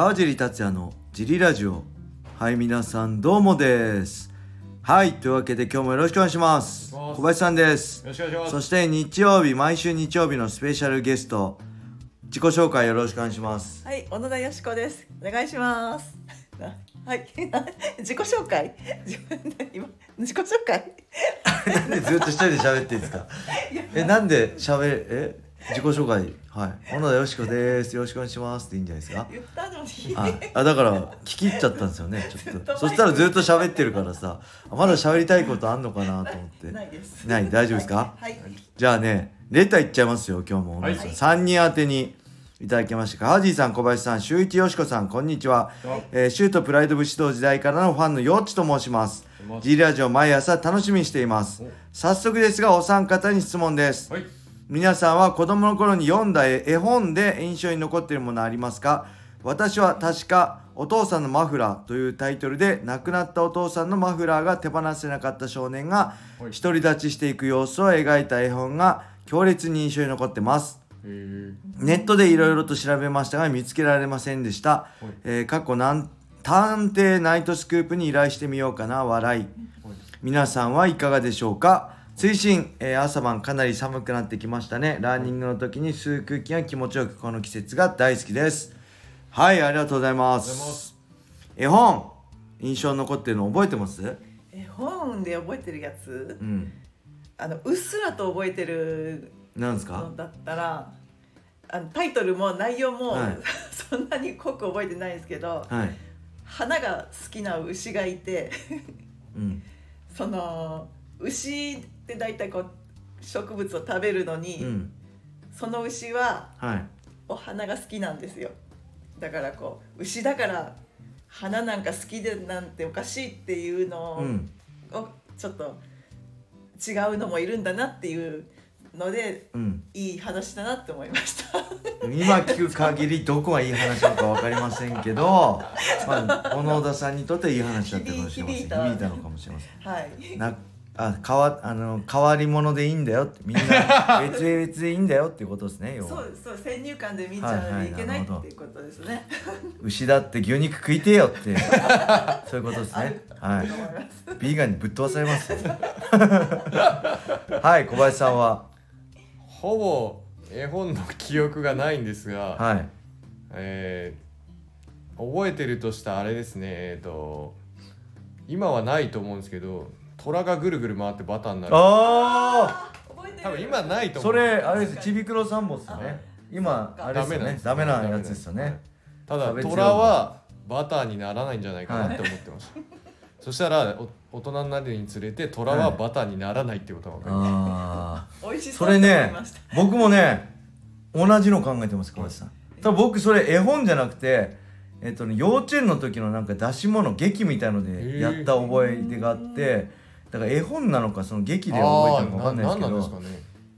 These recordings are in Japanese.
川尻達也のジリラジオ。はい皆さんどうもです。はいというわけで今日もよろしくお願いします。小林さんです。よろしくお願いします。そして日曜日毎週日曜日のスペシャルゲスト。自己紹介よろしくお願いします。はい、小野田よしこです。お願いします。な はい、自己紹介。自分で今自己紹介。なんでずっと一人で喋っていいですか？えなんで喋え？自己紹介。はい。小野田よしこです。よろしくお願いしますっていいんじゃないですか？言ったのに。はい、あだから聞き入っちゃったんですよね。ちょっと。ずっとそしたらずっと喋ってるからさ。あまだ喋りたいことあんのかなと思って。ないです。ない？大丈夫ですか？はい。じゃあねレターいっちゃいますよ今日も、はい。3人宛てにいただきました。ハージーさん小林さん周一よしこさんこんにちは、は。いえーシュートプライド武士道時代からのファンのよっちと申します。G ラジオ毎朝楽しみにしています。お。早速ですがお三方に質問です。はい皆さんは子供の頃に読んだ絵本で印象に残っているものありますか？私は確か「お父さんのマフラー」というタイトルで亡くなったお父さんのマフラーが手放せなかった少年がはい。独り立ちしていく様子を描いた絵本が強烈に印象に残ってます。ネットでいろいろと調べましたが見つけられませんでした、えー過去なん探偵ナイトスクープに依頼してみようかな笑い。皆さんはいかがでしょうか？追伸、えー朝晩かなり寒くなってきましたね。ランニングの時に吸う空気が気持ちよくこの季節が大好きです。はいありがとうございまありがとうございます。す絵本印象に残ってるの覚えてます？え本で覚えてるやつ？う。ん。あのうっすらと覚えてるなんですか？のだったら。あのタイトルも内容も、はい。そんなに濃く覚えてないんですけどはい。花が好きな牛がいてうん。その牛って大体こう植物を食べるのに、うん。その牛ははい。お花が好きなんですよ。だからこう牛だから花なんか好きでなんておかしいっていうのを,、うん。ちょっと違うのもいるんだなっていうのでうん。いい話だなって思いました。今聞く限りどこがいい話なのか分かりませんけど、まあ、小野田さんにとっていい話だったかもしれません響いたのかもしれません。はい。なあ変わあの変わり者でいいんだよって。みんな 別々でいいんだよっていうことですね要は。そうそう先入観で見ちゃはいはいいけないっていうことですね、牛だって牛肉食いてえよって そういうことですね。はい。ビーガンにぶっ飛ばされますよ。はい小林さんは？ほぼ絵本の記憶がないんですが、はい。えー覚えてるとしたあれですね。えっ、と今はないと思うんですけど虎がぐるぐる回ってバターになる。あ覚えてる。多分今ないあと思そうれあれです。ちびくろ三本ですよね。今あれですよね。ダダメなんですメなやつですよね。ただ虎はバターにならないんじゃないかなって思ってました、そしたらお大人になるにつれて虎はバターにならないってことが分かりまああ美味しそそうれと思いねました、僕もね同じの考えてます小林さん。多分僕それ絵本じゃなくてえっとね幼稚園の時のなんか出し物劇みたいのでやった覚え出があってだから絵本なのかその劇で覚えたのか分かんないですけど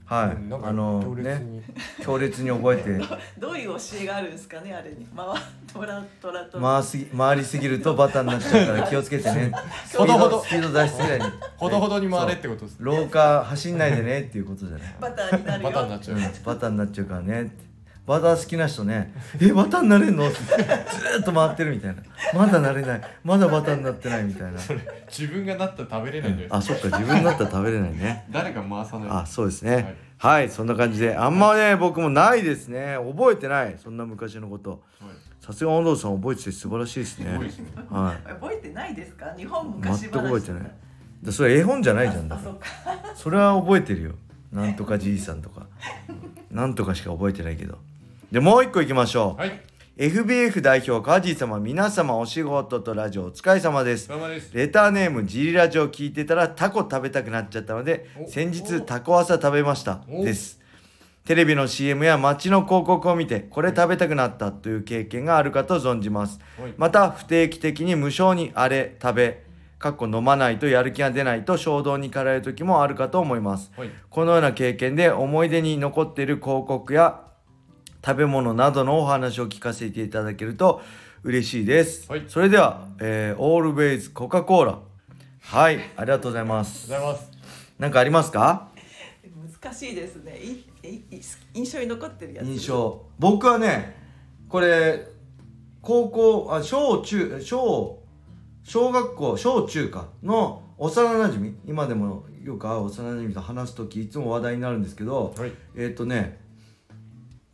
はい。なんかあの強烈ねに強烈に覚えて。どういう教えがあるんですかねあれに。回トラトラと回すぎ回りすぎるとバターになっちゃうから気をつけてね。ほどほど。ドスピード出しすぎないほどほどに回れってことです廊下走んないでねっていうことじゃない。バターになるよバターになっちゃう、バターになっちゃうからねってバター好きな人ね「えバターになれんの?」って。ずーっと回ってるみたいな「まだなれない。まだバターになってない」みたいな。自分がなったら食べれないんじゃないですかあそっか。自分だったら食べれないね。誰が回さないあそうですね。はい、そんな感じで。あんまね僕もないですね。覚えてない。そんな昔のこと。はい。さすが小野さん覚えてて素晴らしいですね。すね。はい。覚えてないですか？日本昔全話く覚えてない。だそれ絵本じゃないじゃんだから。あそうか。それは覚えてるよ。なんとかじいさんとか。なんとかしか覚えてないけどでもう一個いきましょう、はい。FBF 代表カージー様皆様お仕事とラジオお疲れ様です。お疲れ様です。レターネームジリラジオ聞いてたらタコ食べたくなっちゃったのでお先日タコ朝食べました。お。です。テレビの CM や街の広告を見てこれ食べたくなったという経験があるかと存じます。はい。また不定期的に無償にあれ食べかっこ飲まないとやる気が出ないと衝動に駆られる時もあるかと思います。はい。このような経験で思い出に残っている広告や食べ物などのお話を聞かせていただけると嬉しいです、はい。それでは、えー、オールベイズコカ・コーラはいありがとうございます。ありがとうございます。何かありますか？難しいですね。いいい印象に残ってるやつ。印象。僕はねこれ高校あ小中小小学校小中かの幼なじみ今でもよく会う幼なじみと話す時いつも話題になるんですけどはい。えっ、とね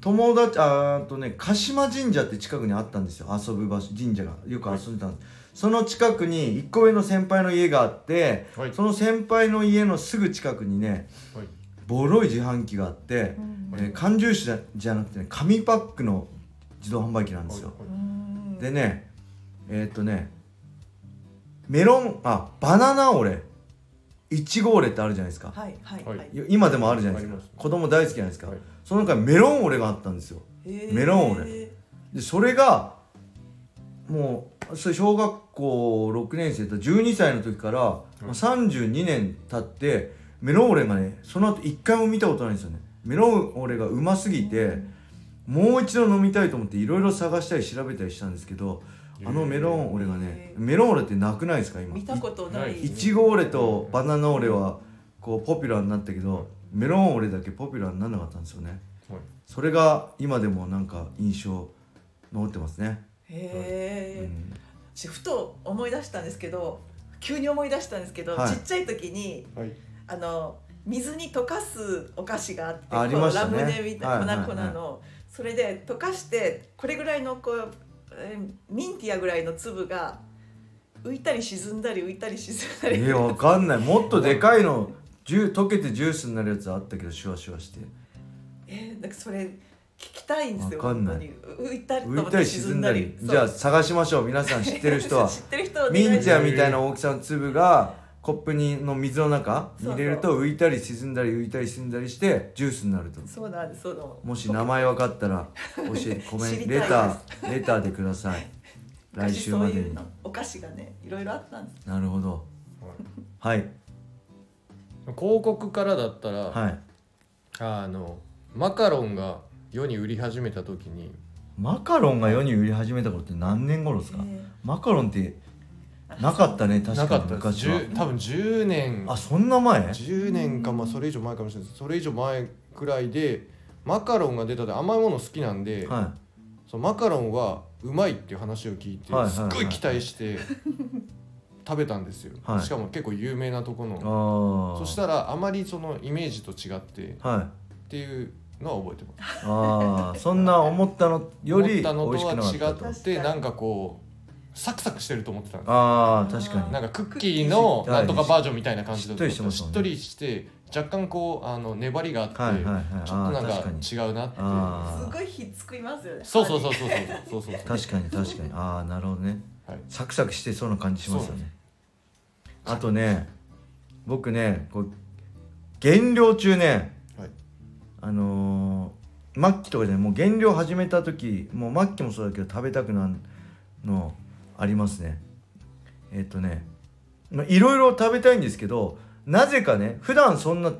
友達あとね鹿島神社って近くにあったんですよ。遊ぶ場所神社が。よく遊んでたんです、その近くに1個上の先輩の家があって、はい。その先輩の家のすぐ近くにねはい。ボロい自販機があって、うん。えー缶ジュースじゃじゃなくてね紙パックの自動販売機なんですよ、うん。でねえーっとねメロンあバナナオレいちごオレってあるじゃないですか、はいはいはい。今でもあるじゃないですか。子供大好きじゃないですか、はい。その中にメロンオレがあったんですよ。メロンオレ。でそれがもうそれ小学校6年生と12歳の時から、まあ32年経ってメロンオレがねその後一回も見たことないんですよね。メロンオレがうますぎてもう一度飲みたいと思っていろいろ探したり調べたりしたんですけどあのメロンオレがねメロンオレってなくないですか今？見たことない。いいちごオレとバナナオレはこうポピュラーになったけどメロンオレだけポピュラーにならなかったんですよね。はい。それが今でもなんか印象残ってますね、へえ、うん。私ふと思い出したんですけど急に思い出したんですけど、はい。ちっちゃい時にはい。あの水に溶かすお菓子があってありましたね。ラムネみたいな、はいはいはい。粉々のそれで溶かしてこれぐらいのこう、えーミンティアぐらいの粒が浮いたり沈んだり浮いたり沈んだり、えー、わかんない。もっとでかいのジュ溶けてジュースになるやつあったけどシュワシュワして。えーなんかそれ聞きたいんですよ。わかんない。浮いたりと浮いたり沈んだり。じゃあ探しましょう皆さん。知ってる人は。知ってる人はミンティアみみたいな大きさの粒がコップにの水の中に入れるそと浮いたり沈んだり浮いたり沈んだりしてジュースになると。そうなんです。そのもし名前分かったら教えて コメントレターレターでください。来週までに。お菓子がねいろいろあったんです。なるほど。はい。はい。広告からだったら、はい。あのマカロンが世に売り始めた時に。マカロンが世に売り始めた頃って何年頃ですか？えマカロンってなかったね確かになかった昔は。10多分10年。あそんな前？10年かまあそれ以上前かもしれないです。それ以上前くらいでマカロンが出たで甘いもの好きなんで、はそのマカロンはうまいっていう話を聞いて、はいはいはいすっごい期待して食べたんですよ、はい。しかも結構有名なとこいの。ああそしたらあまりそのイメージと違ってっはい。ていうのは覚えてます。ああそんな思ったのより美思ったのと味しくなかったとは違ってなんかこうサクサクしてると思ってたんですあ確かに。なんかクッキーのなんとかバージョンみたいな感じだとしっとりして若干こうあの粘りがあって、はいはいはい。ちょっとなんか違うなってすごいひっつきますよね。そうそうそうそうそうそうそうそう確かに確かに。ああなるほどね。はい。サクサクしてそうな感じしますよね。あとね僕ねこう減量中ね、はい。あのー末期とかじゃないもう減量始めた時もう末期もそうだけど食べたくなるのありますね。えっ、とねまあいろいろ食べたいんですけどなぜかね普段そんな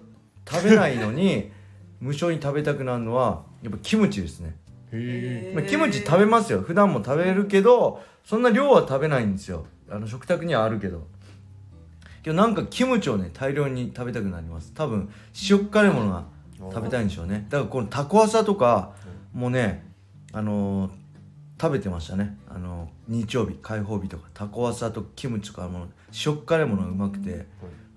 食べないのに 無性に食べたくなるのはやっぱキムチですね、まあ、キムチ食べますよ。普段も食べるけどそんな量は食べないんですよ。あの食卓にはあるけど。けどなんかキムチをね大量に食べたくなります。多分塩辛いものが食べたいんでしょうね。だからこのタコワサとかもねあのー食べてましたね。あのー日曜日開放日とかタコワサとキムチとかも塩辛いものがうまくて、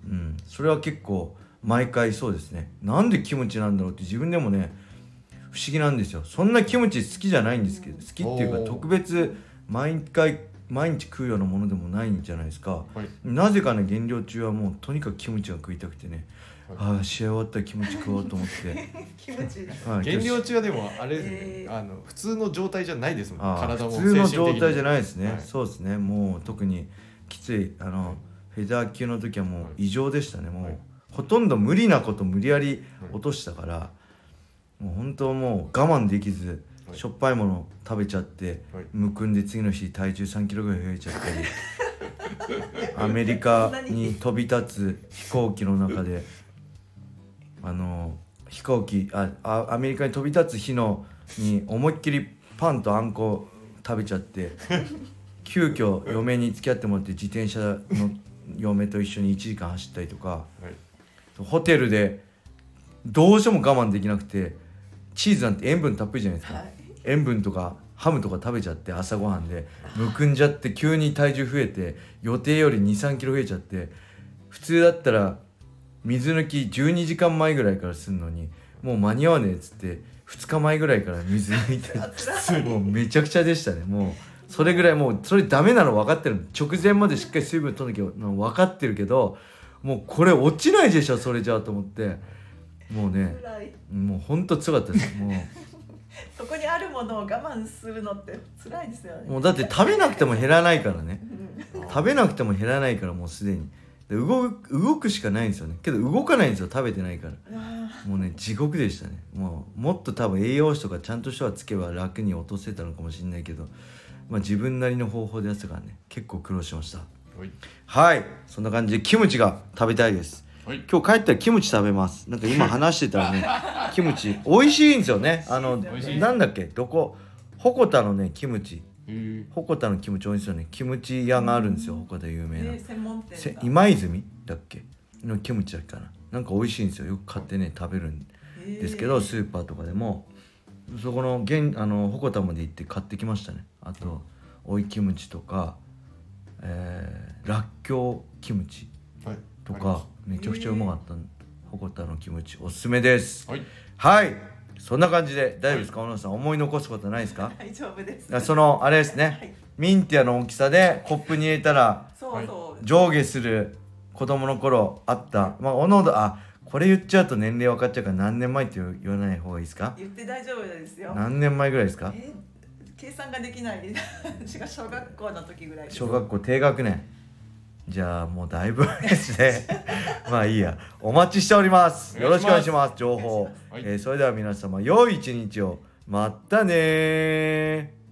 うん、それは結構毎回そうですね。なんでキムチなんだろうって自分でもね不思議なんですよ。そんなキムチ好きじゃないんですけど好きっていうか特別毎回毎日食うようなものでもないんじゃないですか。はい。なぜかね減量中はもうとにかくキムチが食いたくてね、はああ試合終わったらキムチ食おうと思って、キムチはい減量中はでもあれですね、えーあの普通の状態じゃないですもん。ああ体も普通の状態じゃないないですね、はい。そうですね。もう特にきついあのフェザー級の時はもう異常でしたね。もう、はい。ほとんど無理なこと無理やり落としたから、もう本当もう我慢できず、はい。しょっぱいもの食べちゃって、はい。むくんで次の日体重3キロぐらい増えちゃったり アメリカに。飛び立つ飛行機の中であの飛行機ああアメリカに飛び立つ日のに思いっきりパンとあんこ食べちゃって 急遽嫁に付き合ってもらって自転車の嫁と一緒に1時間走ったりとかはい。ホテルでどうしても我慢できなくてチーズなんて塩分たっぷりじゃないですか、はい。塩分とかハムとか食べちゃって朝ごはんでむくんじゃって急に体重増えて予定より2 3キロ増えちゃって普通だったら水抜き12時間前ぐらいからするのにもう間に合わねえっつって2日前ぐらいから水抜いて もうめちゃくちゃでしたね。もうそれぐらいもうそれダメなの分かってる。直前までしっかり水分取んなきゃの分かってるけどもうこれ落ちないでしょそれじゃあと思って。もうねもうほんとつらかったです。も そこにあるものを我慢するのって辛いですよね。うもうだって食べなくても減らないからね。うん。食べなくても減らないからもうすでにで動く動くしかないんですよね。けど動かないんですよ。食べてないから。あもうね地獄でしたね。もうもっと多分栄養士とかちゃんと人はつけば楽に落とせたのかもしれないけど、まあ、自分なりの方法でやってたからね。結構苦労しました。はい。はい。そんな感じでキムチが食べたいです。はい。今日帰ったらキムチ食べます。なんか今話してたらね キムチ美味しいんですよね。あのなんだっけ？どこ？鉾田のねキムチ鉾田のキムチ美味しいよねキムチ屋があるんですよ鉾田有ー名な。ね専門店今泉だっけのキムチだっけかな。なんか美味しいんですよ。よく買ってね食べるんですけど、スーパーとかでも。そこの現あの鉾田まで行って買ってきましたね。あと追いキムチとか、えー、らっきょうキムチはい。とかめちゃくちゃうまかった鉾田のキムチおすすめです。はい。はいそんな感じで大丈夫ですか小野さん思い残すことないですか？大丈夫です。あそのあれですね、はい。ミンティアの大きさでコップに入れたらそうそう。上下する子供の頃あった。まあおのおのあこれ言っちゃうと年齢分かっちゃうから何年前って言わない方がいいですか？言って大丈夫ですよ。何年前ぐらいですか？え計算ができない小学校の時ぐらい小学校低学年じゃあもうだいぶですね。まあいいや。お待ちしております。よろしくお願いします。情報はい。えーそれでは皆様良い一日を。またねー